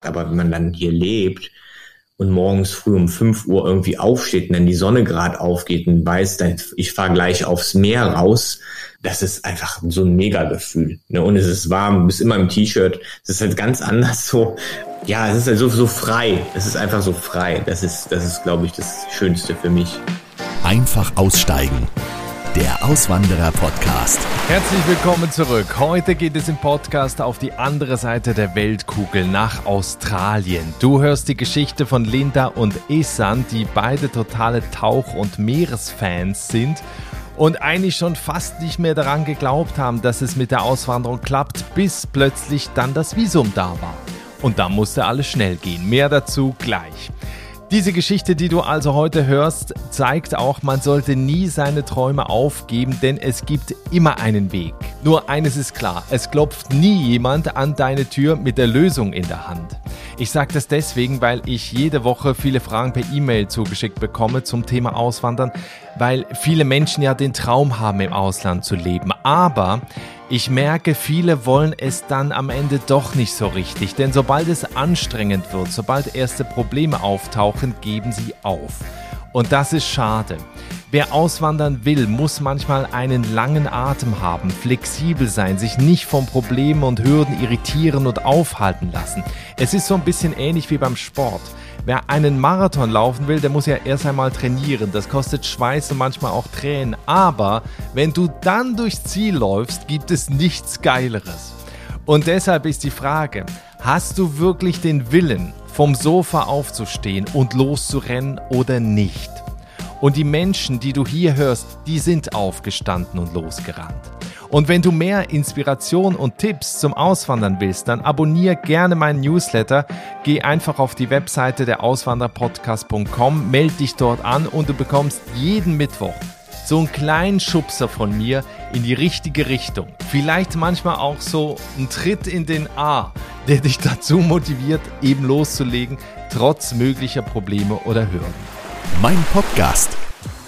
Aber wenn man dann hier lebt und morgens früh um fünf Uhr irgendwie aufsteht und dann die Sonne gerade aufgeht und weiß, dann ich fahre gleich aufs Meer raus, das ist einfach so ein Mega-Gefühl. Ne? Und es ist warm, du bist immer im T-Shirt. Es ist halt ganz anders so. Ja, es ist halt so, so frei. Es ist einfach so frei. Das ist, das ist, glaube ich, das Schönste für mich. Einfach aussteigen der Auswanderer-Podcast. Herzlich willkommen zurück. Heute geht es im Podcast auf die andere Seite der Weltkugel nach Australien. Du hörst die Geschichte von Linda und Esan, die beide totale Tauch- und Meeresfans sind und eigentlich schon fast nicht mehr daran geglaubt haben, dass es mit der Auswanderung klappt, bis plötzlich dann das Visum da war. Und dann musste alles schnell gehen. Mehr dazu gleich. Diese Geschichte, die du also heute hörst, zeigt auch, man sollte nie seine Träume aufgeben, denn es gibt immer einen Weg. Nur eines ist klar, es klopft nie jemand an deine Tür mit der Lösung in der Hand. Ich sage das deswegen, weil ich jede Woche viele Fragen per E-Mail zugeschickt bekomme zum Thema Auswandern, weil viele Menschen ja den Traum haben, im Ausland zu leben. Aber ich merke, viele wollen es dann am Ende doch nicht so richtig, denn sobald es anstrengend wird, sobald erste Probleme auftauchen, geben sie auf. Und das ist schade. Wer auswandern will, muss manchmal einen langen Atem haben, flexibel sein, sich nicht von Problemen und Hürden irritieren und aufhalten lassen. Es ist so ein bisschen ähnlich wie beim Sport. Wer einen Marathon laufen will, der muss ja erst einmal trainieren. Das kostet Schweiß und manchmal auch Tränen. Aber wenn du dann durchs Ziel läufst, gibt es nichts Geileres. Und deshalb ist die Frage, hast du wirklich den Willen, vom Sofa aufzustehen und loszurennen oder nicht? Und die Menschen, die du hier hörst, die sind aufgestanden und losgerannt. Und wenn du mehr Inspiration und Tipps zum Auswandern willst, dann abonniere gerne meinen Newsletter. Geh einfach auf die Webseite der Auswanderpodcast.com, melde dich dort an und du bekommst jeden Mittwoch so einen kleinen Schubser von mir in die richtige Richtung. Vielleicht manchmal auch so ein Tritt in den A, der dich dazu motiviert, eben loszulegen, trotz möglicher Probleme oder Hürden. Mein Podcast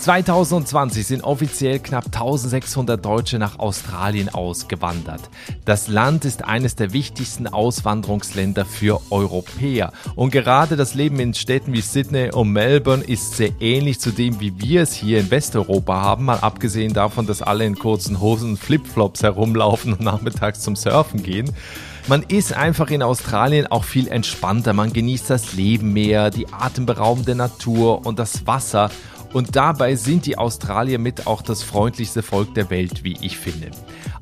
2020 sind offiziell knapp 1600 Deutsche nach Australien ausgewandert. Das Land ist eines der wichtigsten Auswanderungsländer für Europäer. Und gerade das Leben in Städten wie Sydney und Melbourne ist sehr ähnlich zu dem, wie wir es hier in Westeuropa haben, mal abgesehen davon, dass alle in kurzen Hosen und Flipflops herumlaufen und nachmittags zum Surfen gehen. Man ist einfach in Australien auch viel entspannter. Man genießt das Leben mehr, die atemberaubende Natur und das Wasser und dabei sind die Australier mit auch das freundlichste Volk der Welt, wie ich finde.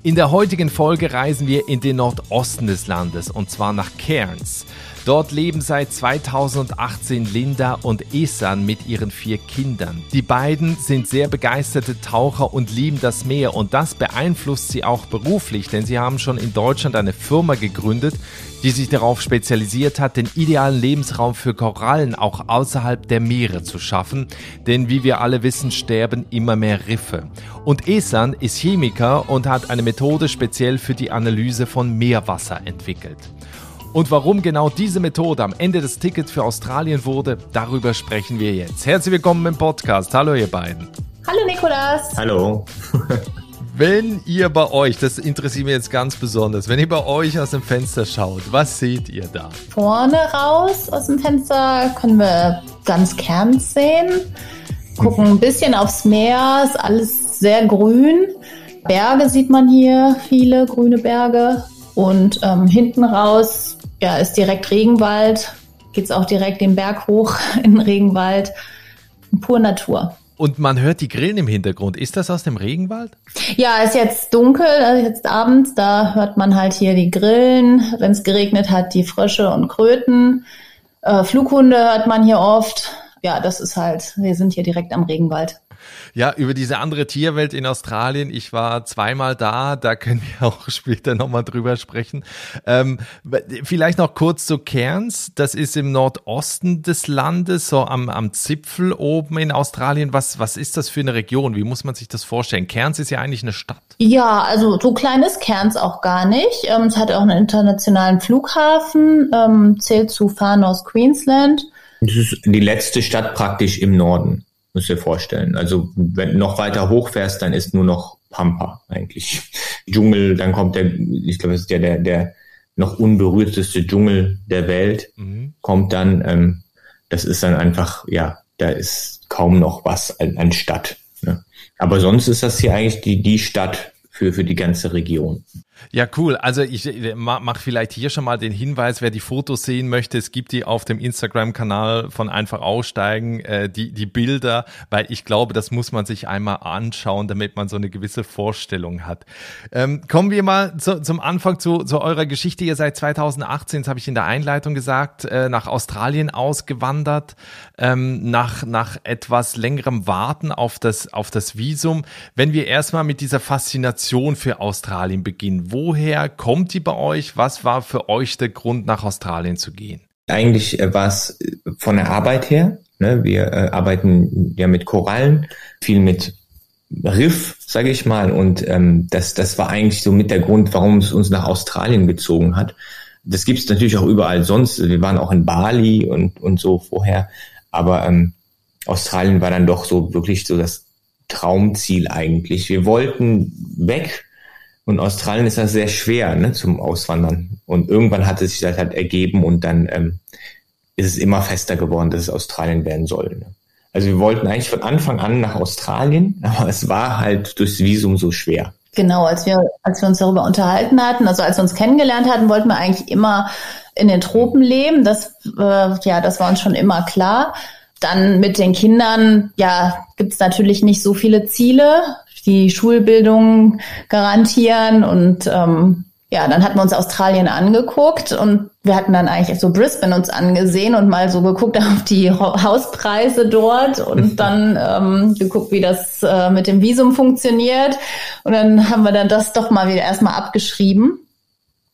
In der heutigen Folge reisen wir in den Nordosten des Landes und zwar nach Cairns. Dort leben seit 2018 Linda und Esan mit ihren vier Kindern. Die beiden sind sehr begeisterte Taucher und lieben das Meer und das beeinflusst sie auch beruflich, denn sie haben schon in Deutschland eine Firma gegründet, die sich darauf spezialisiert hat, den idealen Lebensraum für Korallen auch außerhalb der Meere zu schaffen, denn wie wir alle wissen, sterben immer mehr Riffe. Und Esan ist Chemiker und hat eine Methode speziell für die Analyse von Meerwasser entwickelt. Und warum genau diese Methode am Ende des Tickets für Australien wurde, darüber sprechen wir jetzt. Herzlich willkommen im Podcast. Hallo ihr beiden. Hallo Nikolas. Hallo. wenn ihr bei euch, das interessiert mich jetzt ganz besonders, wenn ihr bei euch aus dem Fenster schaut, was seht ihr da? Vorne raus aus dem Fenster können wir ganz Kerns sehen, gucken ein bisschen aufs Meer, ist alles sehr grün. Berge sieht man hier, viele grüne Berge. Und ähm, hinten raus ja, ist direkt Regenwald, geht es auch direkt den Berg hoch in den Regenwald. Pur Natur. Und man hört die Grillen im Hintergrund. Ist das aus dem Regenwald? Ja, ist jetzt dunkel, also jetzt abends. Da hört man halt hier die Grillen. Wenn es geregnet hat, die Frösche und Kröten. Äh, Flughunde hört man hier oft. Ja, das ist halt, wir sind hier direkt am Regenwald. Ja, über diese andere Tierwelt in Australien. Ich war zweimal da, da können wir auch später nochmal drüber sprechen. Ähm, vielleicht noch kurz zu Cairns. Das ist im Nordosten des Landes, so am, am Zipfel oben in Australien. Was, was ist das für eine Region? Wie muss man sich das vorstellen? Cairns ist ja eigentlich eine Stadt. Ja, also so klein ist Cairns auch gar nicht. Ähm, es hat auch einen internationalen Flughafen, ähm, zählt zu Far North Queensland. Das ist die letzte Stadt praktisch im Norden. Muss dir vorstellen. Also wenn du noch weiter hochfährst, dann ist nur noch Pampa eigentlich. Dschungel, dann kommt der, ich glaube, das ist ja der, der noch unberührteste Dschungel der Welt, mhm. kommt dann, ähm, das ist dann einfach, ja, da ist kaum noch was an, an Stadt. Ne? Aber sonst ist das hier eigentlich die, die Stadt für, für die ganze Region. Ja, cool. Also ich mache vielleicht hier schon mal den Hinweis, wer die Fotos sehen möchte, es gibt die auf dem Instagram-Kanal von Einfach Aussteigen, äh, die, die Bilder, weil ich glaube, das muss man sich einmal anschauen, damit man so eine gewisse Vorstellung hat. Ähm, kommen wir mal zu, zum Anfang zu, zu eurer Geschichte. Ihr seid 2018, das habe ich in der Einleitung gesagt, äh, nach Australien ausgewandert, ähm, nach, nach etwas längerem Warten auf das, auf das Visum. Wenn wir erstmal mit dieser Faszination für Australien beginnen, woher kommt die bei euch? Was war für euch der Grund, nach Australien zu gehen? Eigentlich äh, war es äh, von der Arbeit her. Ne? Wir äh, arbeiten ja mit Korallen, viel mit Riff, sage ich mal. Und ähm, das, das war eigentlich so mit der Grund, warum es uns nach Australien gezogen hat. Das gibt es natürlich auch überall sonst. Wir waren auch in Bali und, und so vorher. Aber ähm, Australien war dann doch so wirklich so das Traumziel eigentlich. Wir wollten weg und Australien ist das sehr schwer ne, zum Auswandern. Und irgendwann hat es sich das halt ergeben und dann ähm, ist es immer fester geworden, dass es Australien werden soll. Ne? Also wir wollten eigentlich von Anfang an nach Australien, aber es war halt durchs Visum so schwer. Genau, als wir, als wir uns darüber unterhalten hatten, also als wir uns kennengelernt hatten, wollten wir eigentlich immer in den Tropen leben. Das, äh, ja, das war uns schon immer klar. Dann mit den Kindern, ja, gibt's natürlich nicht so viele Ziele die Schulbildung garantieren und ähm, ja, dann hatten wir uns Australien angeguckt und wir hatten dann eigentlich so Brisbane uns angesehen und mal so geguckt auf die Hauspreise dort und dann ähm, geguckt, wie das äh, mit dem Visum funktioniert. Und dann haben wir dann das doch mal wieder erstmal abgeschrieben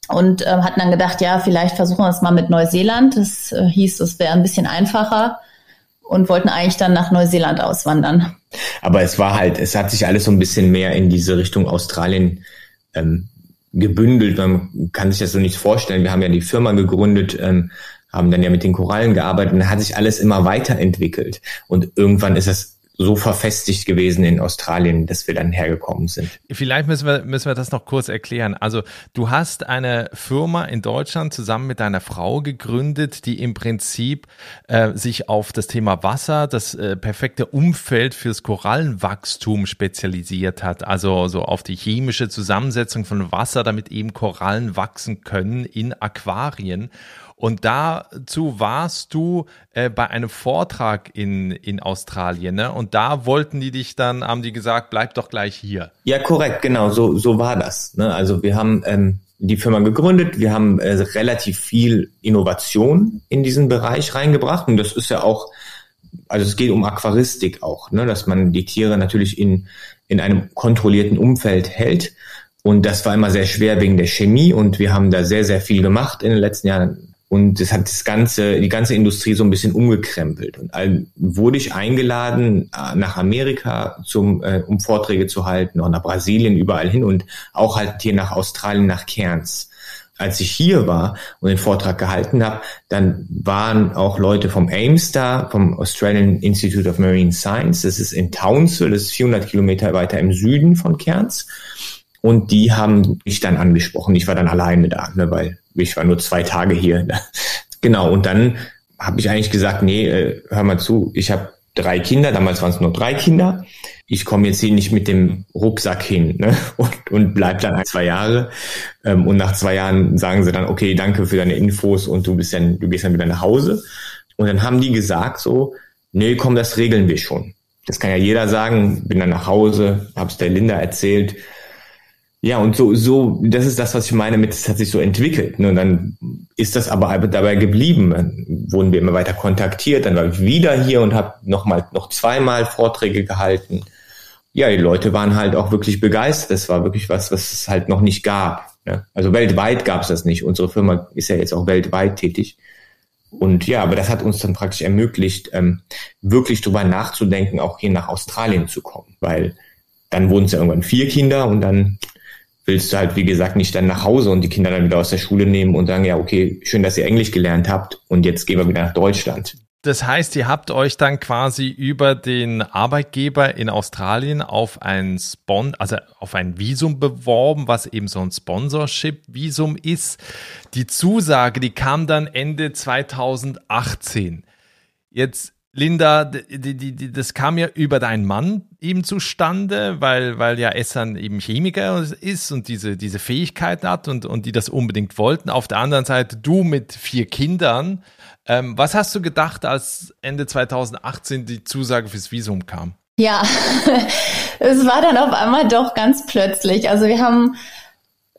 und äh, hatten dann gedacht, ja, vielleicht versuchen wir es mal mit Neuseeland. Das äh, hieß, es wäre ein bisschen einfacher und wollten eigentlich dann nach Neuseeland auswandern. Aber es war halt, es hat sich alles so ein bisschen mehr in diese Richtung Australien ähm, gebündelt. Man kann sich das so nicht vorstellen. Wir haben ja die Firma gegründet, ähm, haben dann ja mit den Korallen gearbeitet und hat sich alles immer weiterentwickelt. Und irgendwann ist es so verfestigt gewesen in Australien, dass wir dann hergekommen sind. Vielleicht müssen wir, müssen wir das noch kurz erklären. Also du hast eine Firma in Deutschland zusammen mit deiner Frau gegründet, die im Prinzip äh, sich auf das Thema Wasser, das äh, perfekte Umfeld fürs Korallenwachstum spezialisiert hat. Also so auf die chemische Zusammensetzung von Wasser, damit eben Korallen wachsen können in Aquarien. Und dazu warst du äh, bei einem Vortrag in, in Australien, ne? Und da wollten die dich dann, haben die gesagt, bleib doch gleich hier. Ja, korrekt, genau, so, so war das. Ne? Also wir haben ähm, die Firma gegründet, wir haben äh, relativ viel Innovation in diesen Bereich reingebracht. Und das ist ja auch, also es geht um Aquaristik auch, ne? dass man die Tiere natürlich in, in einem kontrollierten Umfeld hält. Und das war immer sehr schwer wegen der Chemie und wir haben da sehr, sehr viel gemacht in den letzten Jahren. Und das hat das ganze, die ganze Industrie so ein bisschen umgekrempelt. Und dann wurde ich eingeladen äh, nach Amerika, zum, äh, um Vorträge zu halten, auch nach Brasilien, überall hin und auch halt hier nach Australien, nach Cairns. Als ich hier war und den Vortrag gehalten habe, dann waren auch Leute vom AIMS da, vom Australian Institute of Marine Science. Das ist in Townsville, das ist 400 Kilometer weiter im Süden von Cairns. Und die haben mich dann angesprochen. Ich war dann alleine da, ne, weil ich war nur zwei Tage hier. genau, und dann habe ich eigentlich gesagt, nee, äh, hör mal zu, ich habe drei Kinder, damals waren es nur drei Kinder. Ich komme jetzt hier nicht mit dem Rucksack hin ne? und, und bleib dann ein, zwei Jahre. Ähm, und nach zwei Jahren sagen sie dann, okay, danke für deine Infos und du bist dann, du gehst dann wieder nach Hause. Und dann haben die gesagt so, nee, komm, das regeln wir schon. Das kann ja jeder sagen. Bin dann nach Hause, hab's der Linda erzählt. Ja, und so, so, das ist das, was ich meine mit, es hat sich so entwickelt. Ne? Und dann ist das aber dabei geblieben. Dann wurden wir immer weiter kontaktiert, dann war ich wieder hier und habe nochmal, noch zweimal Vorträge gehalten. Ja, die Leute waren halt auch wirklich begeistert. Das war wirklich was, was es halt noch nicht gab. Ne? Also weltweit gab es das nicht. Unsere Firma ist ja jetzt auch weltweit tätig. Und ja, aber das hat uns dann praktisch ermöglicht, ähm, wirklich drüber nachzudenken, auch hier nach Australien zu kommen. Weil dann wurden es ja irgendwann vier Kinder und dann willst du halt, wie gesagt, nicht dann nach Hause und die Kinder dann wieder aus der Schule nehmen und sagen, ja, okay, schön, dass ihr Englisch gelernt habt und jetzt gehen wir wieder nach Deutschland. das heißt, ihr habt euch dann quasi über den Arbeitgeber in Australien auf ein Spon also auf ein Visum beworben, was eben so ein Sponsorship-Visum ist. Die Zusage, die kam dann Ende 2018. Jetzt Linda, die, die, die, das kam ja über deinen Mann eben zustande, weil, weil ja Essan eben Chemiker ist und diese, diese Fähigkeiten hat und, und die das unbedingt wollten. Auf der anderen Seite du mit vier Kindern. Ähm, was hast du gedacht, als Ende 2018 die Zusage fürs Visum kam? Ja, es war dann auf einmal doch ganz plötzlich. Also wir haben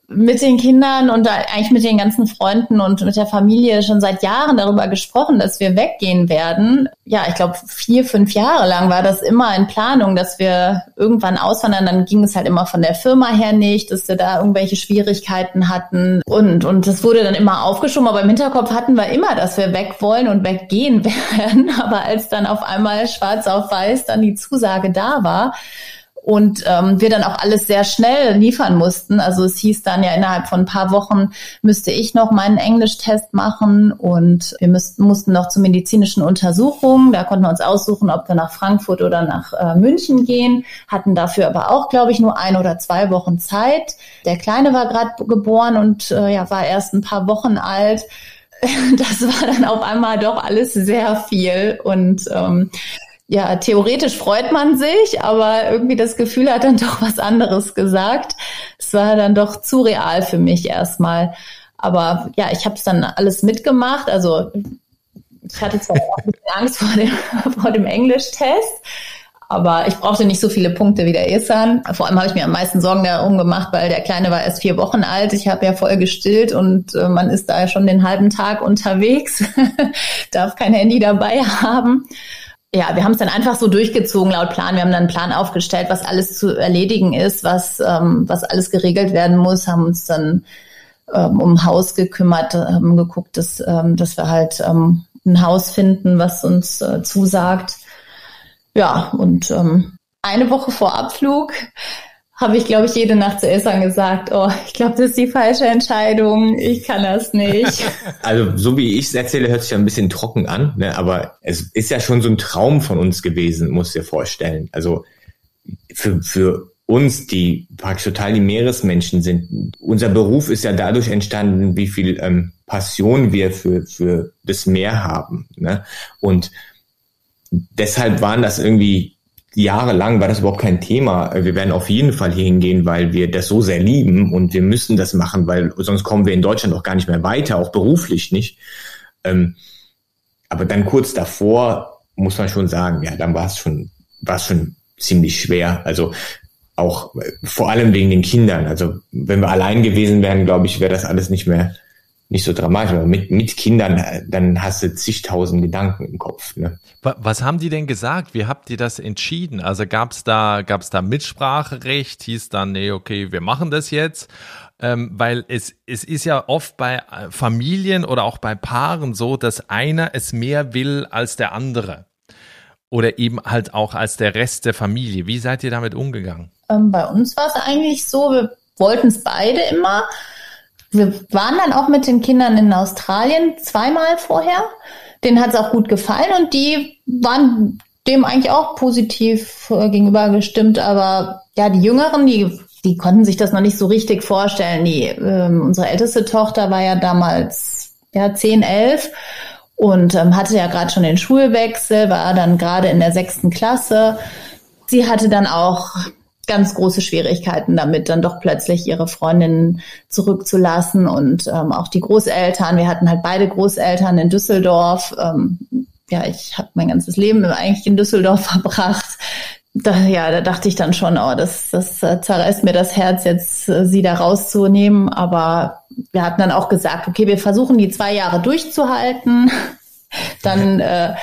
mit den Kindern und eigentlich mit den ganzen Freunden und mit der Familie schon seit Jahren darüber gesprochen, dass wir weggehen werden. Ja, ich glaube, vier, fünf Jahre lang war das immer in Planung, dass wir irgendwann auswandern. Dann ging es halt immer von der Firma her nicht, dass wir da irgendwelche Schwierigkeiten hatten. Und, und das wurde dann immer aufgeschoben. Aber im Hinterkopf hatten wir immer, dass wir weg wollen und weggehen werden. Aber als dann auf einmal schwarz auf weiß dann die Zusage da war, und ähm, wir dann auch alles sehr schnell liefern mussten. Also es hieß dann ja innerhalb von ein paar Wochen müsste ich noch meinen Englischtest machen und wir müssten, mussten noch zur medizinischen Untersuchung. Da konnten wir uns aussuchen, ob wir nach Frankfurt oder nach äh, München gehen, hatten dafür aber auch, glaube ich, nur ein oder zwei Wochen Zeit. Der Kleine war gerade geboren und äh, ja, war erst ein paar Wochen alt das war dann auf einmal doch alles sehr viel und ähm, ja, theoretisch freut man sich, aber irgendwie das Gefühl hat dann doch was anderes gesagt. Es war dann doch zu real für mich erstmal. Aber ja, ich habe es dann alles mitgemacht. Also ich hatte zwar auch ein bisschen Angst vor dem, vor dem Englischtest, aber ich brauchte nicht so viele Punkte wie der Esan. Vor allem habe ich mir am meisten Sorgen darum gemacht, weil der Kleine war erst vier Wochen alt. Ich habe ja voll gestillt und äh, man ist da schon den halben Tag unterwegs, darf kein Handy dabei haben ja, wir haben es dann einfach so durchgezogen laut Plan. Wir haben dann einen Plan aufgestellt, was alles zu erledigen ist, was, ähm, was alles geregelt werden muss, haben uns dann ähm, um Haus gekümmert, haben geguckt, dass, ähm, dass wir halt ähm, ein Haus finden, was uns äh, zusagt. Ja, und ähm, eine Woche vor Abflug habe ich, glaube ich, jede Nacht zu Essan gesagt, oh, ich glaube, das ist die falsche Entscheidung, ich kann das nicht. Also so wie ich es erzähle, hört sich ja ein bisschen trocken an, ne? aber es ist ja schon so ein Traum von uns gewesen, muss dir vorstellen. Also für, für uns, die praktisch total die Meeresmenschen sind, unser Beruf ist ja dadurch entstanden, wie viel ähm, Passion wir für, für das Meer haben. Ne? Und deshalb waren das irgendwie jahrelang war das überhaupt kein Thema. Wir werden auf jeden Fall hier hingehen, weil wir das so sehr lieben und wir müssen das machen, weil sonst kommen wir in Deutschland auch gar nicht mehr weiter, auch beruflich nicht. Ähm, aber dann kurz davor muss man schon sagen, ja, dann war es schon, war es schon ziemlich schwer. Also auch äh, vor allem wegen den Kindern. Also wenn wir allein gewesen wären, glaube ich, wäre das alles nicht mehr nicht so dramatisch, aber mit, mit Kindern, dann hast du zigtausend Gedanken im Kopf. Ne? Was haben die denn gesagt? Wie habt ihr das entschieden? Also gab es da, gab's da Mitspracherecht? Hieß dann, nee, okay, wir machen das jetzt? Ähm, weil es, es ist ja oft bei äh, Familien oder auch bei Paaren so, dass einer es mehr will als der andere. Oder eben halt auch als der Rest der Familie. Wie seid ihr damit umgegangen? Ähm, bei uns war es eigentlich so, wir wollten es beide immer. Wir waren dann auch mit den Kindern in Australien zweimal vorher. Denen hat es auch gut gefallen und die waren dem eigentlich auch positiv äh, gegenüber gestimmt. Aber ja, die Jüngeren, die, die konnten sich das noch nicht so richtig vorstellen. Die, ähm, unsere älteste Tochter war ja damals ja, 10, 11 und ähm, hatte ja gerade schon den Schulwechsel, war dann gerade in der sechsten Klasse. Sie hatte dann auch ganz große Schwierigkeiten damit, dann doch plötzlich ihre Freundinnen zurückzulassen und ähm, auch die Großeltern. Wir hatten halt beide Großeltern in Düsseldorf. Ähm, ja, ich habe mein ganzes Leben eigentlich in Düsseldorf verbracht. Da, ja, da dachte ich dann schon, oh, das, das äh, zerreißt mir das Herz, jetzt äh, sie da rauszunehmen. Aber wir hatten dann auch gesagt, okay, wir versuchen die zwei Jahre durchzuhalten. Dann, äh,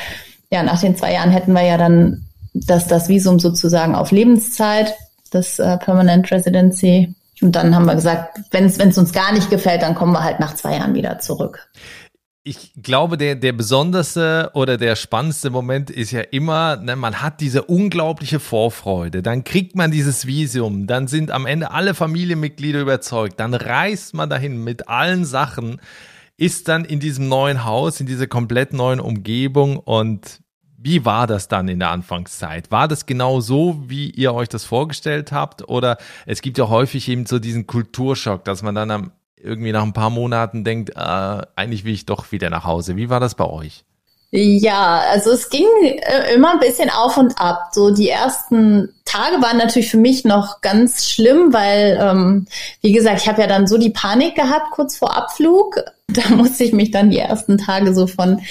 ja, nach den zwei Jahren hätten wir ja dann das, das Visum sozusagen auf Lebenszeit das äh, Permanent Residency. Und dann haben wir gesagt, wenn es uns gar nicht gefällt, dann kommen wir halt nach zwei Jahren wieder zurück. Ich glaube, der, der besonderste oder der spannendste Moment ist ja immer, ne, man hat diese unglaubliche Vorfreude, dann kriegt man dieses Visum, dann sind am Ende alle Familienmitglieder überzeugt, dann reist man dahin mit allen Sachen. ist dann in diesem neuen Haus, in dieser komplett neuen Umgebung und wie war das dann in der Anfangszeit? War das genau so, wie ihr euch das vorgestellt habt? Oder es gibt ja häufig eben so diesen Kulturschock, dass man dann am, irgendwie nach ein paar Monaten denkt, äh, eigentlich will ich doch wieder nach Hause. Wie war das bei euch? Ja, also es ging äh, immer ein bisschen auf und ab. So die ersten Tage waren natürlich für mich noch ganz schlimm, weil, ähm, wie gesagt, ich habe ja dann so die Panik gehabt kurz vor Abflug. Da musste ich mich dann die ersten Tage so von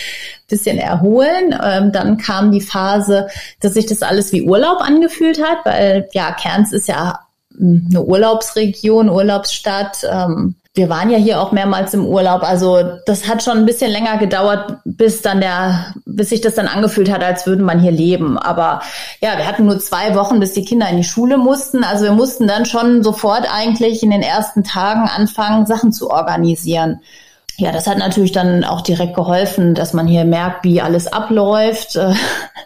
bisschen erholen. Ähm, dann kam die Phase, dass sich das alles wie Urlaub angefühlt hat, weil ja, Kerns ist ja eine Urlaubsregion, Urlaubsstadt. Ähm, wir waren ja hier auch mehrmals im Urlaub. Also das hat schon ein bisschen länger gedauert, bis dann der, bis sich das dann angefühlt hat, als würde man hier leben. Aber ja, wir hatten nur zwei Wochen, bis die Kinder in die Schule mussten. Also wir mussten dann schon sofort eigentlich in den ersten Tagen anfangen, Sachen zu organisieren. Ja, das hat natürlich dann auch direkt geholfen, dass man hier merkt, wie alles abläuft.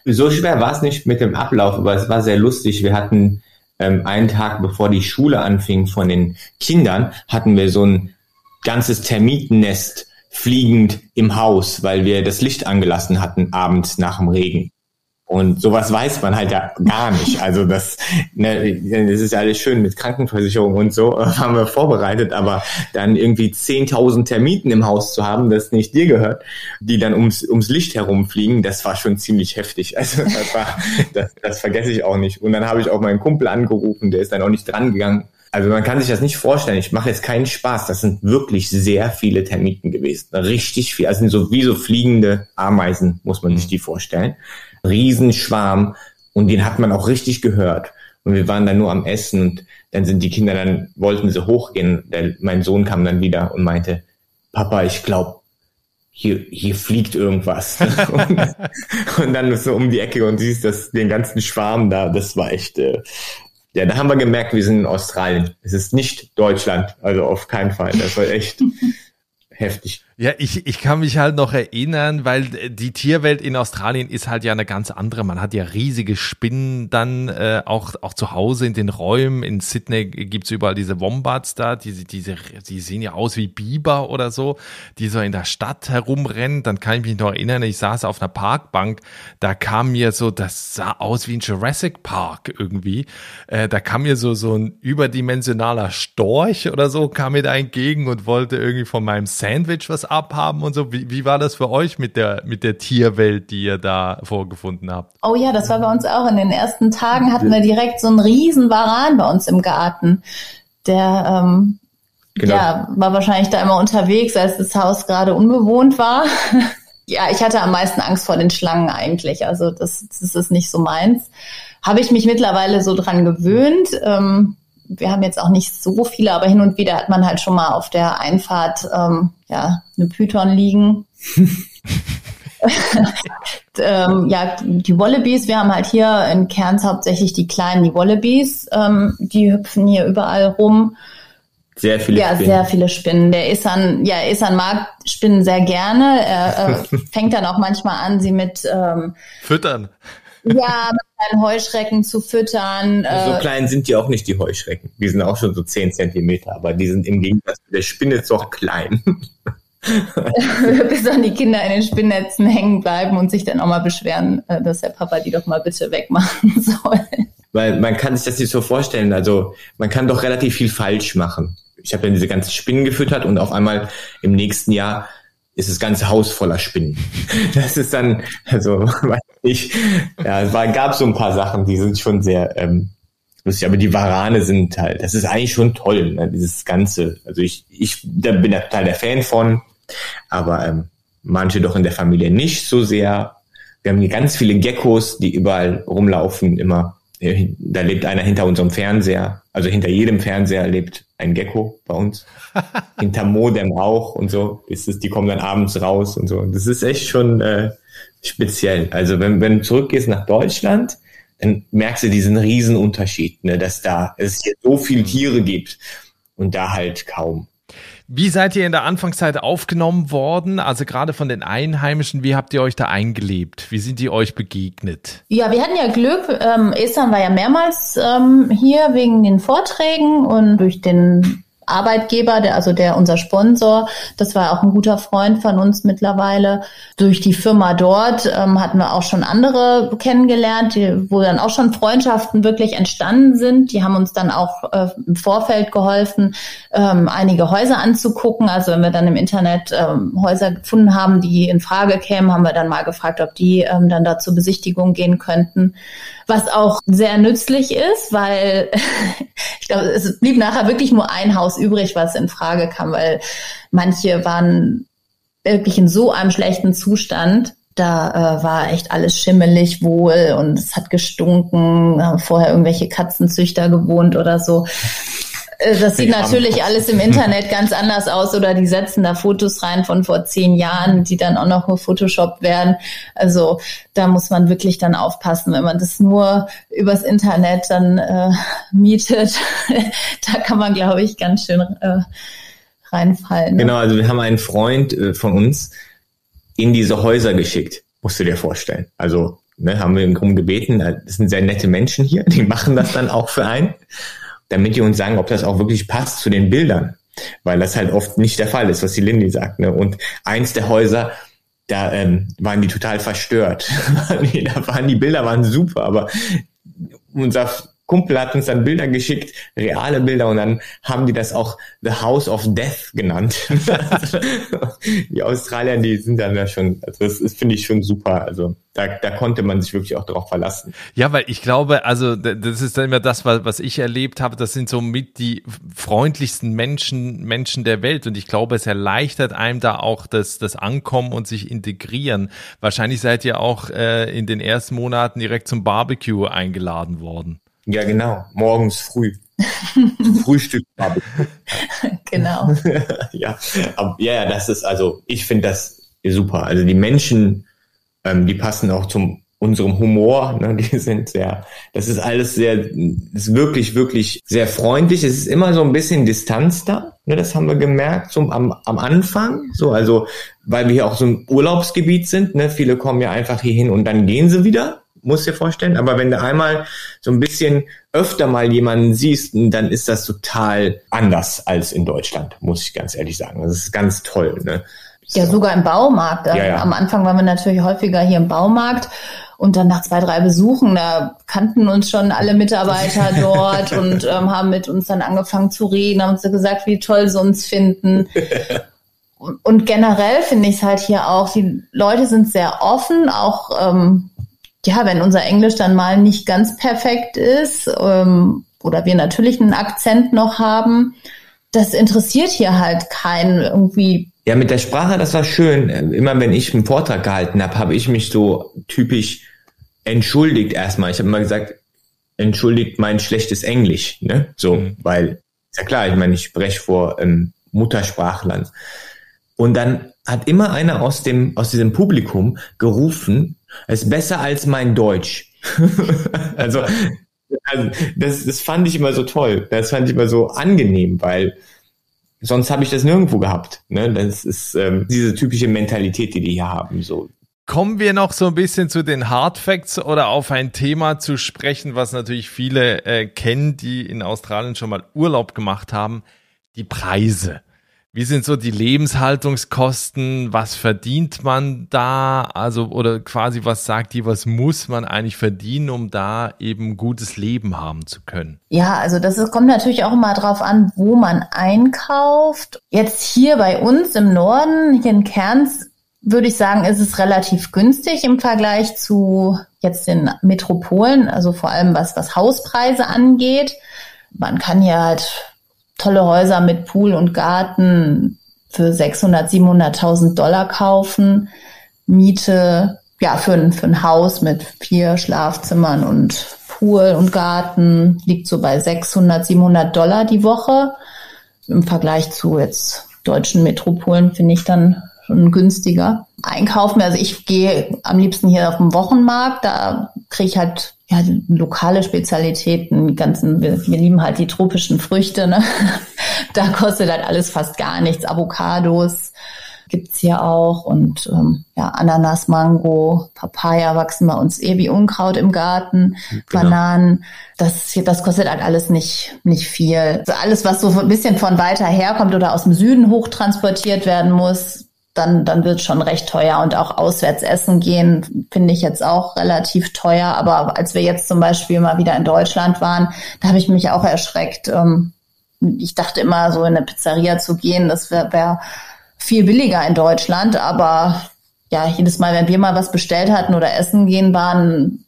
So schwer war es nicht mit dem Ablauf, aber es war sehr lustig. Wir hatten ähm, einen Tag bevor die Schule anfing von den Kindern, hatten wir so ein ganzes Termitennest fliegend im Haus, weil wir das Licht angelassen hatten abends nach dem Regen. Und sowas weiß man halt ja gar nicht. Also das, ne, das ist ja alles schön mit Krankenversicherung und so, haben wir vorbereitet, aber dann irgendwie 10.000 Termiten im Haus zu haben, das nicht dir gehört, die dann ums, ums Licht herumfliegen, das war schon ziemlich heftig. Also das war, das, das vergesse ich auch nicht. Und dann habe ich auch meinen Kumpel angerufen, der ist dann auch nicht dran gegangen. Also man kann sich das nicht vorstellen. Ich mache jetzt keinen Spaß. Das sind wirklich sehr viele Termiten gewesen. Richtig viel. Also so wie so fliegende Ameisen, muss man sich die vorstellen. Riesenschwarm und den hat man auch richtig gehört. Und wir waren dann nur am Essen und dann sind die Kinder dann, wollten sie hochgehen. Der, mein Sohn kam dann wieder und meinte, Papa, ich glaube, hier, hier fliegt irgendwas. und, und, dann so um die Ecke und siehst das, den ganzen Schwarm da, das war echt, äh, ja, da haben wir gemerkt, wir sind in Australien. Es ist nicht Deutschland, also auf keinen Fall. Das war echt heftig. Ja, ich, ich kann mich halt noch erinnern, weil die Tierwelt in Australien ist halt ja eine ganz andere. Man hat ja riesige Spinnen dann äh, auch, auch zu Hause in den Räumen. In Sydney gibt's überall diese Wombats da, diese, diese, die sehen ja aus wie Biber oder so, die so in der Stadt herumrennen. Dann kann ich mich noch erinnern, ich saß auf einer Parkbank, da kam mir so, das sah aus wie ein Jurassic Park irgendwie. Äh, da kam mir so, so ein überdimensionaler Storch oder so, kam mir da entgegen und wollte irgendwie von meinem Sandwich was abhaben und so. Wie, wie war das für euch mit der, mit der Tierwelt, die ihr da vorgefunden habt? Oh ja, das war bei uns auch. In den ersten Tagen hatten wir direkt so einen riesen Varan bei uns im Garten. Der ähm, genau. ja, war wahrscheinlich da immer unterwegs, als das Haus gerade unbewohnt war. ja, ich hatte am meisten Angst vor den Schlangen eigentlich. Also das, das ist nicht so meins. Habe ich mich mittlerweile so dran gewöhnt. Ähm, wir haben jetzt auch nicht so viele, aber hin und wieder hat man halt schon mal auf der Einfahrt ähm, ja eine Python liegen. ähm, ja, die Wallabies, wir haben halt hier in Kerns hauptsächlich die kleinen, die Wallabies, ähm, die hüpfen hier überall rum. Sehr viele ja, Spinnen. Ja, sehr viele Spinnen. Der Isan, ja, Isan mag Spinnen sehr gerne. Er äh, fängt dann auch manchmal an, sie mit ähm, Füttern. Ja, mit kleinen Heuschrecken zu füttern. So äh, klein sind die auch nicht, die Heuschrecken. Die sind auch schon so zehn Zentimeter, aber die sind im Gegensatz zu der Spinne doch klein. Bis dann die Kinder in den Spinnnetzen hängen bleiben und sich dann auch mal beschweren, äh, dass der Papa die doch mal bitte wegmachen soll. Weil man kann sich das nicht so vorstellen. Also man kann doch relativ viel falsch machen. Ich habe ja diese ganzen Spinnen gefüttert und auf einmal im nächsten Jahr ist das ganze Haus voller Spinnen. Das ist dann, also weiß ich, ja, es war, gab so ein paar Sachen, die sind schon sehr ähm, lustig, aber die Warane sind halt, das ist eigentlich schon toll, ne, dieses Ganze. Also ich, ich da bin da total der Fan von, aber ähm, manche doch in der Familie nicht so sehr. Wir haben hier ganz viele Geckos, die überall rumlaufen, immer da lebt einer hinter unserem Fernseher, also hinter jedem Fernseher lebt ein Gecko bei uns. hinter Modem auch und so. Ist es, die kommen dann abends raus und so. Das ist echt schon äh, speziell. Also wenn, wenn du zurückgehst nach Deutschland, dann merkst du diesen riesen Unterschied, ne, dass da es hier so viele Tiere gibt und da halt kaum. Wie seid ihr in der Anfangszeit aufgenommen worden? Also gerade von den Einheimischen, wie habt ihr euch da eingelebt? Wie sind die euch begegnet? Ja, wir hatten ja Glück. Ähm, Esther war ja mehrmals ähm, hier wegen den Vorträgen und durch den Arbeitgeber, der, also der unser Sponsor, das war auch ein guter Freund von uns mittlerweile. Durch die Firma dort ähm, hatten wir auch schon andere kennengelernt, die, wo dann auch schon Freundschaften wirklich entstanden sind. Die haben uns dann auch äh, im Vorfeld geholfen, ähm, einige Häuser anzugucken. Also wenn wir dann im Internet ähm, Häuser gefunden haben, die in Frage kämen, haben wir dann mal gefragt, ob die ähm, dann da zur Besichtigung gehen könnten was auch sehr nützlich ist, weil ich glaube, es blieb nachher wirklich nur ein Haus übrig, was in Frage kam, weil manche waren wirklich in so einem schlechten Zustand. Da äh, war echt alles schimmelig wohl und es hat gestunken, haben vorher irgendwelche Katzenzüchter gewohnt oder so. Äh, das sieht natürlich alles im Internet ganz anders aus oder die setzen da Fotos rein von vor zehn Jahren, die dann auch noch Photoshop werden. Also da muss man wirklich dann aufpassen, wenn man das nur übers Internet dann äh, mietet. da kann man, glaube ich, ganz schön äh, reinfallen. Ne? Genau, also wir haben einen Freund äh, von uns in diese Häuser geschickt, musst du dir vorstellen. Also ne, haben wir ihn darum gebeten, das sind sehr nette Menschen hier, die machen das dann auch für einen damit die uns sagen, ob das auch wirklich passt zu den Bildern. Weil das halt oft nicht der Fall ist, was die Lindy sagt. Ne? Und eins der Häuser, da ähm, waren die total verstört. da waren die Bilder waren super, aber unser Kumpel hat uns dann Bilder geschickt, reale Bilder, und dann haben die das auch The House of Death genannt. die Australier, die sind dann ja schon, also das, das finde ich schon super. Also da, da konnte man sich wirklich auch darauf verlassen. Ja, weil ich glaube, also das ist dann immer das, was ich erlebt habe, das sind so mit die freundlichsten Menschen, Menschen der Welt. Und ich glaube, es erleichtert einem da auch das, das Ankommen und sich integrieren. Wahrscheinlich seid ihr auch äh, in den ersten Monaten direkt zum Barbecue eingeladen worden. Ja, genau. Morgens früh. Frühstück. genau. ja, aber, ja, das ist also, ich finde das super. Also die Menschen, ähm, die passen auch zum unserem Humor. Ne? Die sind sehr, das ist alles sehr, ist wirklich, wirklich sehr freundlich. Es ist immer so ein bisschen Distanz da. Ne? Das haben wir gemerkt so am, am Anfang. So, also, weil wir hier auch so ein Urlaubsgebiet sind. Ne? Viele kommen ja einfach hier hin und dann gehen sie wieder muss dir vorstellen. Aber wenn du einmal so ein bisschen öfter mal jemanden siehst, dann ist das total anders als in Deutschland, muss ich ganz ehrlich sagen. Das ist ganz toll. Ne? Ja, sogar im Baumarkt. Ja, ja. Am Anfang waren wir natürlich häufiger hier im Baumarkt. Und dann nach zwei, drei Besuchen, da kannten uns schon alle Mitarbeiter dort und ähm, haben mit uns dann angefangen zu reden, haben uns gesagt, wie toll sie uns finden. Und generell finde ich es halt hier auch, die Leute sind sehr offen, auch ähm, ja, wenn unser Englisch dann mal nicht ganz perfekt ist ähm, oder wir natürlich einen Akzent noch haben, das interessiert hier halt keinen irgendwie. Ja, mit der Sprache, das war schön. Immer wenn ich einen Vortrag gehalten habe, habe ich mich so typisch entschuldigt erstmal. Ich habe immer gesagt, entschuldigt mein schlechtes Englisch, ne? So, mhm. weil ist ja klar, ich meine, ich spreche vor ähm, Muttersprachlern. Und dann hat immer einer aus dem aus diesem Publikum gerufen, ist besser als mein Deutsch. also, also das, das fand ich immer so toll. Das fand ich immer so angenehm, weil sonst habe ich das nirgendwo gehabt. Ne? Das ist ähm, diese typische Mentalität, die die hier haben. So. Kommen wir noch so ein bisschen zu den Hard Facts oder auf ein Thema zu sprechen, was natürlich viele äh, kennen, die in Australien schon mal Urlaub gemacht haben, die Preise. Wie sind so die Lebenshaltungskosten? Was verdient man da? Also, oder quasi, was sagt die, was muss man eigentlich verdienen, um da eben gutes Leben haben zu können? Ja, also das kommt natürlich auch immer drauf an, wo man einkauft. Jetzt hier bei uns im Norden, hier in Kerns, würde ich sagen, ist es relativ günstig im Vergleich zu jetzt den Metropolen, also vor allem was, was Hauspreise angeht. Man kann hier halt tolle Häuser mit Pool und Garten für 600, 700.000 Dollar kaufen. Miete, ja, für ein, für ein Haus mit vier Schlafzimmern und Pool und Garten liegt so bei 600, 700 Dollar die Woche. Im Vergleich zu jetzt deutschen Metropolen finde ich dann schon günstiger. Einkaufen, also ich gehe am liebsten hier auf dem Wochenmarkt, da kriege ich halt ja, lokale Spezialitäten, ganzen, wir, wir lieben halt die tropischen Früchte, ne? Da kostet halt alles fast gar nichts. Avocados, gibt's hier auch und ähm, ja, Ananas, Mango, Papaya wachsen bei uns eh wie Unkraut im Garten, genau. Bananen. Das, das kostet halt alles nicht, nicht viel. Also alles, was so ein bisschen von weiter herkommt oder aus dem Süden hochtransportiert werden muss, dann, dann wird schon recht teuer und auch auswärts essen gehen, finde ich jetzt auch relativ teuer. Aber als wir jetzt zum Beispiel mal wieder in Deutschland waren, da habe ich mich auch erschreckt. Ähm, ich dachte immer, so in eine Pizzeria zu gehen, das wäre wär viel billiger in Deutschland. Aber ja, jedes Mal, wenn wir mal was bestellt hatten oder essen gehen waren,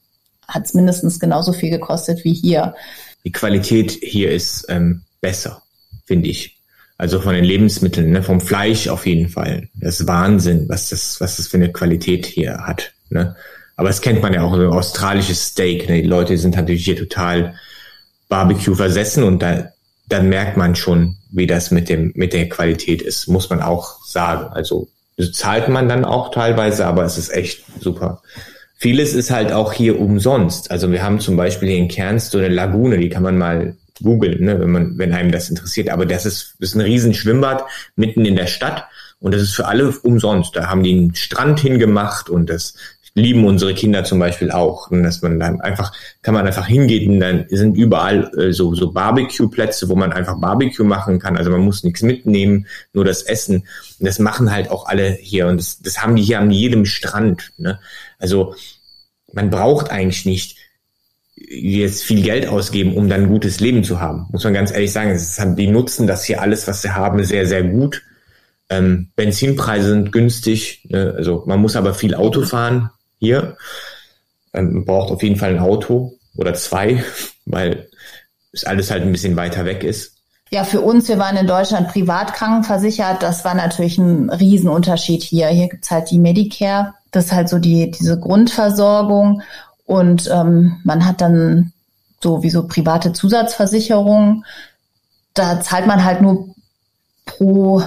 hat es mindestens genauso viel gekostet wie hier. Die Qualität hier ist ähm, besser, finde ich. Also von den Lebensmitteln, ne, vom Fleisch auf jeden Fall. Das ist Wahnsinn, was das, was das für eine Qualität hier hat. Ne? Aber das kennt man ja auch, so ein australisches Steak. Ne? Die Leute sind natürlich hier total Barbecue versessen und da, dann merkt man schon, wie das mit dem, mit der Qualität ist, muss man auch sagen. Also zahlt man dann auch teilweise, aber es ist echt super. Vieles ist halt auch hier umsonst. Also wir haben zum Beispiel hier in Kerns so eine Lagune, die kann man mal googeln, ne, wenn man, wenn einem das interessiert. Aber das ist, ist ein riesen Schwimmbad mitten in der Stadt und das ist für alle umsonst. Da haben die einen Strand hingemacht und das lieben unsere Kinder zum Beispiel auch. Und dass man dann einfach, kann man einfach hingehen dann sind überall äh, so, so Barbecue-Plätze, wo man einfach Barbecue machen kann. Also man muss nichts mitnehmen, nur das Essen. Und das machen halt auch alle hier. Und das, das haben die hier an jedem Strand. Ne? Also man braucht eigentlich nicht jetzt viel Geld ausgeben, um dann ein gutes Leben zu haben. Muss man ganz ehrlich sagen, ist, die nutzen das hier alles, was sie haben, sehr, sehr gut. Ähm, Benzinpreise sind günstig, ne? also man muss aber viel Auto fahren hier. Ähm, man braucht auf jeden Fall ein Auto oder zwei, weil es alles halt ein bisschen weiter weg ist. Ja, für uns, wir waren in Deutschland privat krankenversichert. Das war natürlich ein Riesenunterschied hier. Hier gibt's halt die Medicare. Das ist halt so die, diese Grundversorgung. Und ähm, man hat dann so wie so private Zusatzversicherungen. Da zahlt man halt nur pro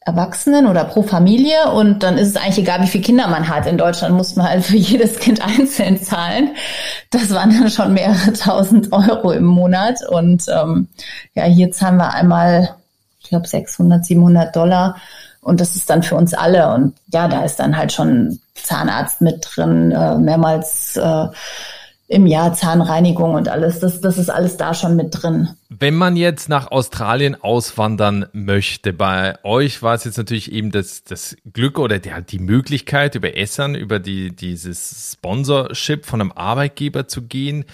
Erwachsenen oder pro Familie und dann ist es eigentlich egal, wie viele Kinder man hat. In Deutschland muss man halt für jedes Kind einzeln zahlen. Das waren dann schon mehrere tausend Euro im Monat und ähm, ja, hier zahlen wir einmal, ich glaube 600, 700 Dollar und das ist dann für uns alle. Und ja, da ist dann halt schon Zahnarzt mit drin, äh, mehrmals äh, im Jahr Zahnreinigung und alles. Das, das ist alles da schon mit drin. Wenn man jetzt nach Australien auswandern möchte, bei euch war es jetzt natürlich eben das, das Glück oder die, die Möglichkeit, über Essern, über die, dieses Sponsorship von einem Arbeitgeber zu gehen.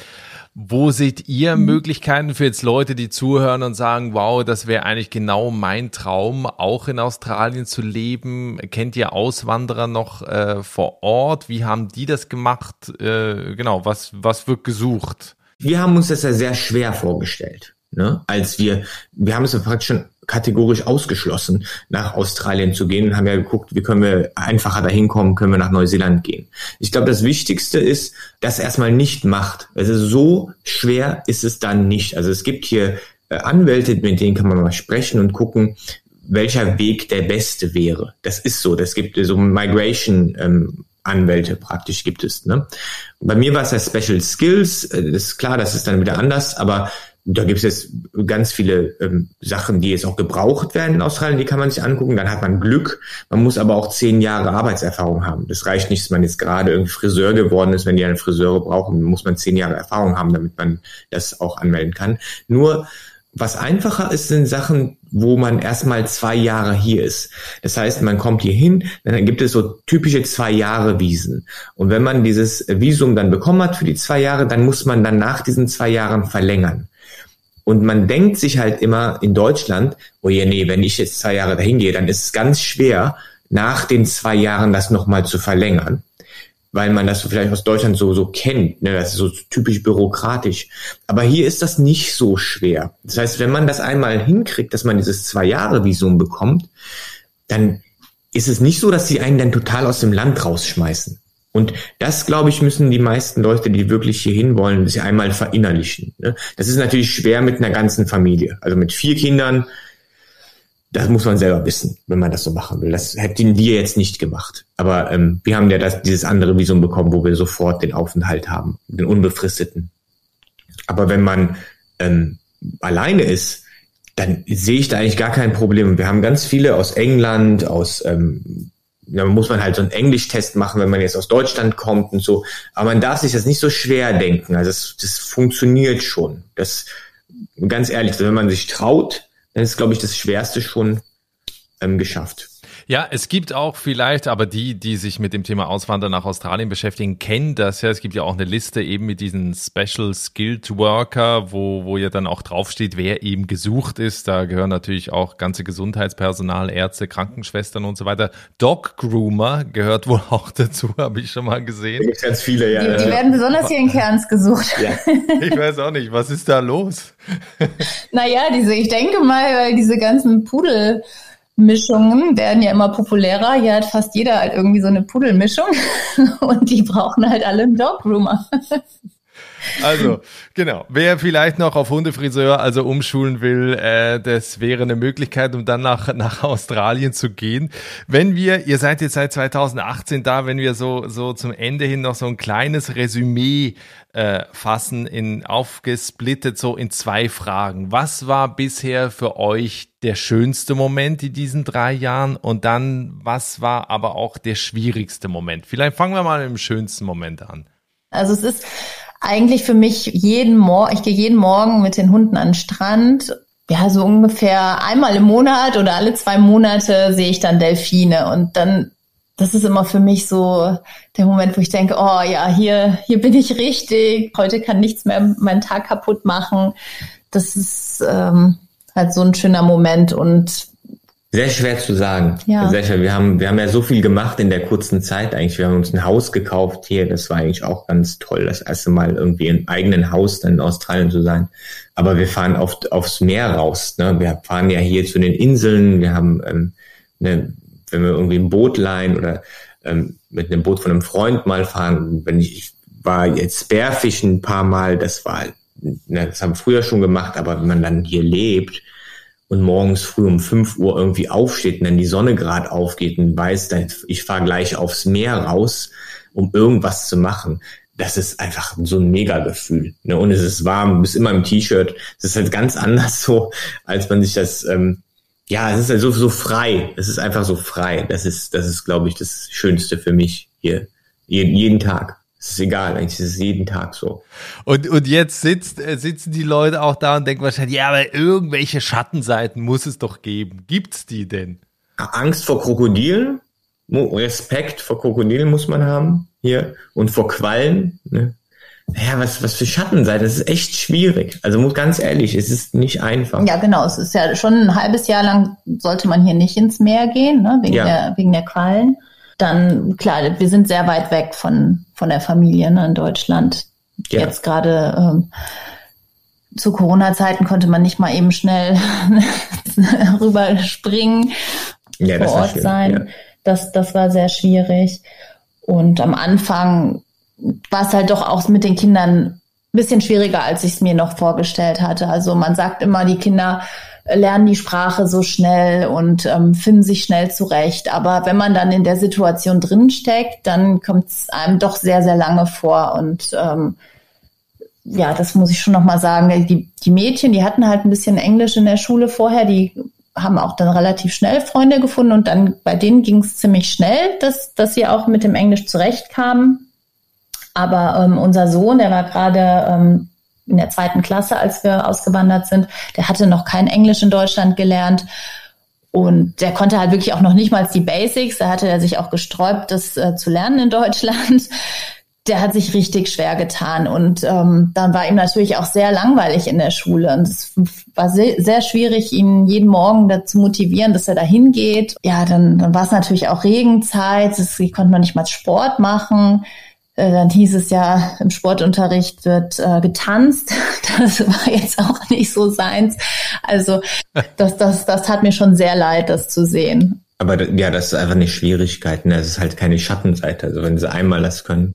Wo seht ihr mhm. Möglichkeiten für jetzt Leute, die zuhören und sagen, wow, das wäre eigentlich genau mein Traum, auch in Australien zu leben? Kennt ihr Auswanderer noch äh, vor Ort? Wie haben die das gemacht? Äh, genau, was, was wird gesucht? Wir haben uns das ja sehr schwer vorgestellt. Ne? Als wir, wir haben es ja praktisch schon kategorisch ausgeschlossen, nach Australien zu gehen und haben ja geguckt, wie können wir einfacher dahin kommen, können wir nach Neuseeland gehen. Ich glaube, das Wichtigste ist, dass erstmal nicht macht. Also so schwer ist es dann nicht. Also es gibt hier äh, Anwälte, mit denen kann man mal sprechen und gucken, welcher Weg der beste wäre. Das ist so. Das gibt so Migration ähm, Anwälte praktisch gibt es. Ne? Bei mir war es ja Special Skills. Äh, das ist klar, das ist dann wieder anders, aber da gibt es jetzt ganz viele ähm, Sachen, die jetzt auch gebraucht werden in Australien, die kann man sich angucken. Dann hat man Glück. Man muss aber auch zehn Jahre Arbeitserfahrung haben. Das reicht nicht, dass man jetzt gerade irgendwie Friseur geworden ist. Wenn die einen Friseure brauchen, muss man zehn Jahre Erfahrung haben, damit man das auch anmelden kann. Nur was einfacher ist, sind Sachen, wo man erstmal zwei Jahre hier ist. Das heißt, man kommt hier hin, dann gibt es so typische zwei Jahre Visen. Und wenn man dieses Visum dann bekommen hat für die zwei Jahre, dann muss man dann nach diesen zwei Jahren verlängern. Und man denkt sich halt immer in Deutschland, oh je, nee, wenn ich jetzt zwei Jahre dahin gehe, dann ist es ganz schwer, nach den zwei Jahren das nochmal zu verlängern. Weil man das vielleicht aus Deutschland so, so kennt, ne? das ist so typisch bürokratisch. Aber hier ist das nicht so schwer. Das heißt, wenn man das einmal hinkriegt, dass man dieses zwei Jahre Visum bekommt, dann ist es nicht so, dass sie einen dann total aus dem Land rausschmeißen. Und das, glaube ich, müssen die meisten Leute, die wirklich hier hin wollen, sich einmal verinnerlichen. Ne? Das ist natürlich schwer mit einer ganzen Familie. Also mit vier Kindern, das muss man selber wissen, wenn man das so machen will. Das hätten wir jetzt nicht gemacht. Aber ähm, wir haben ja das, dieses andere Visum bekommen, wo wir sofort den Aufenthalt haben, den unbefristeten. Aber wenn man ähm, alleine ist, dann sehe ich da eigentlich gar kein Problem. Wir haben ganz viele aus England, aus ähm, da muss man halt so einen Englischtest machen, wenn man jetzt aus Deutschland kommt und so. Aber man darf sich das nicht so schwer denken. Also das, das funktioniert schon. Das ganz ehrlich, wenn man sich traut, dann ist, glaube ich, das Schwerste schon ähm, geschafft. Ja, es gibt auch vielleicht, aber die, die sich mit dem Thema Auswandern nach Australien beschäftigen, kennen das ja. Es gibt ja auch eine Liste eben mit diesen Special Skilled Worker, wo, wo ja dann auch draufsteht, wer eben gesucht ist. Da gehören natürlich auch ganze Gesundheitspersonal, Ärzte, Krankenschwestern und so weiter. Dog Groomer gehört wohl auch dazu, habe ich schon mal gesehen. Gibt ganz viele, ja. Die, die werden besonders hier in Kerns gesucht. Ja. Ich weiß auch nicht, was ist da los? naja, diese, ich denke mal, weil diese ganzen Pudel Mischungen werden ja immer populärer. Hier hat fast jeder halt irgendwie so eine Pudelmischung und die brauchen halt alle einen Dog Groomer. Also, genau. Wer vielleicht noch auf Hundefriseur, also umschulen will, äh, das wäre eine Möglichkeit, um dann nach, nach Australien zu gehen. Wenn wir, ihr seid jetzt seit 2018 da, wenn wir so, so zum Ende hin noch so ein kleines Resümee äh, fassen, in aufgesplittet so in zwei Fragen. Was war bisher für euch der schönste Moment in diesen drei Jahren? Und dann, was war aber auch der schwierigste Moment? Vielleicht fangen wir mal dem schönsten Moment an. Also es ist eigentlich für mich jeden Morgen, ich gehe jeden Morgen mit den Hunden an den Strand. Ja, so ungefähr einmal im Monat oder alle zwei Monate sehe ich dann Delfine und dann, das ist immer für mich so der Moment, wo ich denke, oh ja, hier, hier bin ich richtig. Heute kann nichts mehr meinen Tag kaputt machen. Das ist ähm, halt so ein schöner Moment und sehr schwer zu sagen. Ja. Sehr schwer. Wir haben, wir haben ja so viel gemacht in der kurzen Zeit eigentlich. Wir haben uns ein Haus gekauft hier. Das war eigentlich auch ganz toll, das erste Mal irgendwie im eigenen Haus dann in Australien zu sein. Aber wir fahren oft aufs Meer raus. Ne? Wir fahren ja hier zu den Inseln. Wir haben, ähm, ne, wenn wir irgendwie ein Boot leihen oder ähm, mit einem Boot von einem Freund mal fahren. Wenn ich, ich war jetzt Bärfischen ein paar Mal. Das war, ne, das haben wir früher schon gemacht. Aber wenn man dann hier lebt, und morgens früh um fünf Uhr irgendwie aufsteht und dann die Sonne gerade aufgeht und weiß, ich fahre gleich aufs Meer raus, um irgendwas zu machen. Das ist einfach so ein Mega-Gefühl. Ne? Und es ist warm, du bist immer im T-Shirt. Es ist halt ganz anders so, als man sich das, ähm, ja, es ist halt so, so frei. Es ist einfach so frei. Das ist, das ist, glaube ich, das Schönste für mich hier. jeden, jeden Tag. Es ist egal, eigentlich ist es jeden Tag so. Und, und jetzt sitzt, äh, sitzen die Leute auch da und denken wahrscheinlich, ja, aber irgendwelche Schattenseiten muss es doch geben. Gibt's die denn? Angst vor Krokodilen, Respekt vor Krokodilen muss man haben hier und vor Quallen. Ne? Naja, was, was für Schattenseiten, das ist echt schwierig. Also muss ganz ehrlich, es ist nicht einfach. Ja, genau. Es ist ja schon ein halbes Jahr lang sollte man hier nicht ins Meer gehen, ne? wegen, ja. der, wegen der Quallen dann klar, wir sind sehr weit weg von, von der Familie ne, in Deutschland. Ja. Jetzt gerade ähm, zu Corona-Zeiten konnte man nicht mal eben schnell rüberspringen, ja, vor Ort sein. Ja. Das, das war sehr schwierig. Und am Anfang war es halt doch auch mit den Kindern ein bisschen schwieriger, als ich es mir noch vorgestellt hatte. Also man sagt immer, die Kinder lernen die Sprache so schnell und ähm, finden sich schnell zurecht. Aber wenn man dann in der Situation drinsteckt, dann kommt es einem doch sehr, sehr lange vor. Und ähm, ja, das muss ich schon nochmal sagen. Die, die Mädchen, die hatten halt ein bisschen Englisch in der Schule vorher, die haben auch dann relativ schnell Freunde gefunden und dann bei denen ging es ziemlich schnell, dass, dass sie auch mit dem Englisch zurechtkamen. Aber ähm, unser Sohn, der war gerade ähm, in der zweiten Klasse, als wir ausgewandert sind. Der hatte noch kein Englisch in Deutschland gelernt. Und der konnte halt wirklich auch noch nicht mal die Basics. Da hatte er sich auch gesträubt, das äh, zu lernen in Deutschland. Der hat sich richtig schwer getan. Und ähm, dann war ihm natürlich auch sehr langweilig in der Schule. Und es war sehr, sehr schwierig, ihn jeden Morgen dazu motivieren, dass er da hingeht. Ja, dann, dann war es natürlich auch Regenzeit. Ich konnte noch nicht mal Sport machen. Äh, dann hieß es ja, im Sportunterricht wird äh, getanzt. Das war jetzt auch nicht so seins. Also das, das, das hat mir schon sehr leid, das zu sehen. Aber ja, das ist einfach eine Schwierigkeit. Ne? Das ist halt keine Schattenseite. Also wenn sie einmal das können.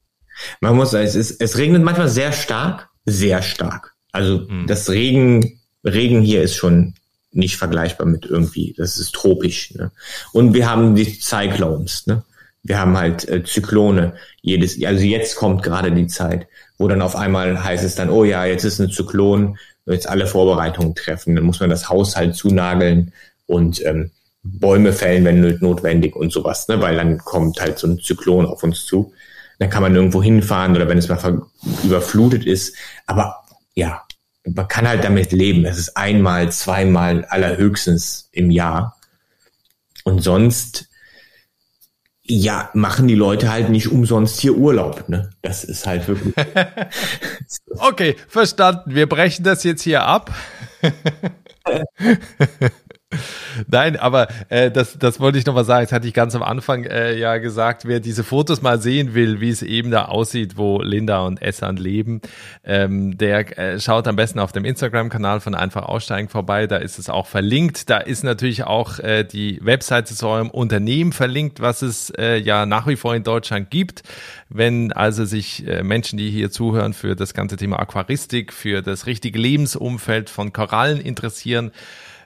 Man muss sagen, es, ist, es regnet manchmal sehr stark, sehr stark. Also mhm. das Regen, Regen hier ist schon nicht vergleichbar mit irgendwie. Das ist tropisch. Ne? Und wir haben die Cyclones. Ne? Wir haben halt äh, Zyklone jedes, also jetzt kommt gerade die Zeit, wo dann auf einmal heißt es dann, oh ja, jetzt ist ein Zyklon, jetzt alle Vorbereitungen treffen. Dann muss man das Haus halt zunageln und ähm, Bäume fällen, wenn notwendig und sowas, ne? weil dann kommt halt so ein Zyklon auf uns zu. Dann kann man irgendwo hinfahren oder wenn es mal überflutet ist. Aber ja, man kann halt damit leben. Es ist einmal, zweimal, allerhöchstens im Jahr. Und sonst, ja, machen die Leute halt nicht umsonst hier Urlaub. Ne? Das ist halt wirklich. okay, verstanden. Wir brechen das jetzt hier ab. Nein, aber äh, das, das wollte ich noch mal sagen. Das hatte ich ganz am Anfang äh, ja gesagt. Wer diese Fotos mal sehen will, wie es eben da aussieht, wo Linda und Essan leben, ähm, der äh, schaut am besten auf dem Instagram-Kanal von Einfach Aussteigen vorbei. Da ist es auch verlinkt. Da ist natürlich auch äh, die Webseite zu eurem Unternehmen verlinkt, was es äh, ja nach wie vor in Deutschland gibt. Wenn also sich äh, Menschen, die hier zuhören, für das ganze Thema Aquaristik, für das richtige Lebensumfeld von Korallen interessieren,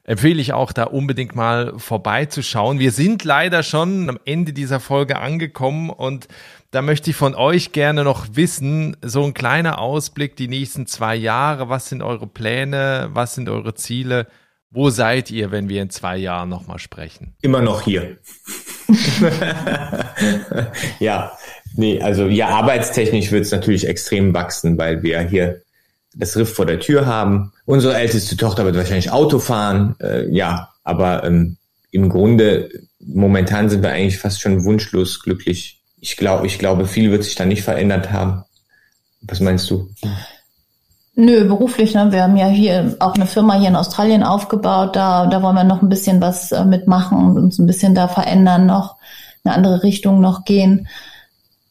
empfehle ich auch da unbedingt mal vorbeizuschauen. Wir sind leider schon am Ende dieser Folge angekommen und da möchte ich von euch gerne noch wissen, so ein kleiner Ausblick die nächsten zwei Jahre. Was sind eure Pläne? Was sind eure Ziele? Wo seid ihr, wenn wir in zwei Jahren nochmal sprechen? Immer noch hier. ja, nee, also ja, arbeitstechnisch wird es natürlich extrem wachsen, weil wir hier das Riff vor der Tür haben. Unsere älteste Tochter wird wahrscheinlich Auto fahren, äh, ja, aber ähm, im Grunde momentan sind wir eigentlich fast schon wunschlos glücklich. Ich glaube, ich glaube, viel wird sich da nicht verändert haben. Was meinst du? Nö, beruflich, ne? Wir haben ja hier auch eine Firma hier in Australien aufgebaut. Da, da wollen wir noch ein bisschen was äh, mitmachen und uns ein bisschen da verändern, noch eine andere Richtung noch gehen.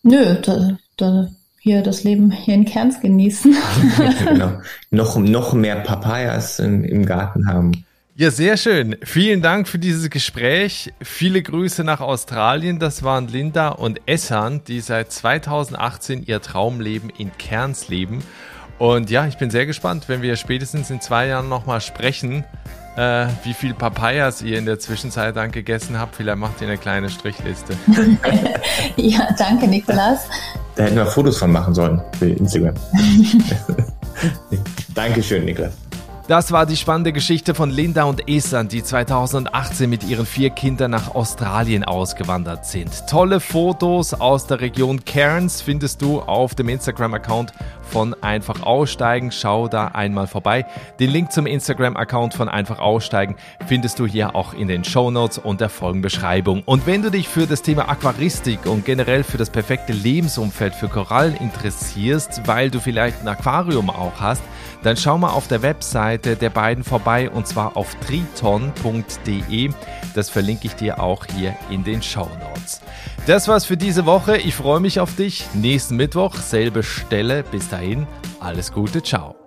Nö, da, da hier das Leben hier in Kerns genießen. genau. Noch, noch mehr Papayas im, im Garten haben. Ja, sehr schön. Vielen Dank für dieses Gespräch. Viele Grüße nach Australien. Das waren Linda und Essan, die seit 2018 ihr Traumleben in Kerns leben. Und ja, ich bin sehr gespannt, wenn wir spätestens in zwei Jahren nochmal sprechen, äh, wie viel Papayas ihr in der Zwischenzeit dann gegessen habt. Vielleicht macht ihr eine kleine Strichliste. ja, danke, Nikolas. Da hätten wir Fotos von machen sollen für Instagram. Dankeschön, Niklas. Das war die spannende Geschichte von Linda und Esan, die 2018 mit ihren vier Kindern nach Australien ausgewandert sind. Tolle Fotos aus der Region Cairns findest du auf dem Instagram-Account von Einfach Aussteigen. Schau da einmal vorbei. Den Link zum Instagram-Account von Einfach Aussteigen findest du hier auch in den Show Notes und der Folgenbeschreibung. Und wenn du dich für das Thema Aquaristik und generell für das perfekte Lebensumfeld für Korallen interessierst, weil du vielleicht ein Aquarium auch hast, dann schau mal auf der Webseite der beiden vorbei und zwar auf triton.de. Das verlinke ich dir auch hier in den Show Notes. Das war's für diese Woche. Ich freue mich auf dich. Nächsten Mittwoch, selbe Stelle. Bis dahin, alles Gute, ciao.